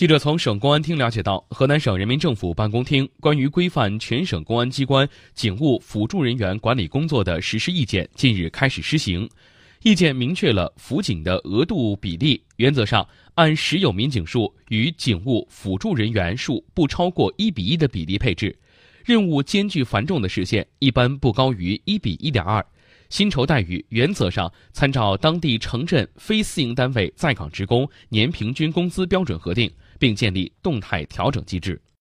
记者从省公安厅了解到，河南省人民政府办公厅关于规范全省公安机关警务辅助人员管理工作的实施意见近日开始施行。意见明确了辅警的额度比例，原则上按实有民警数与警务辅助人员数不超过一比一的比例配置，任务艰巨繁重的市县一般不高于一比一点二。薪酬待遇原则上参照当地城镇非私营单位在岗职工年平均工资标准核定，并建立动态调整机制。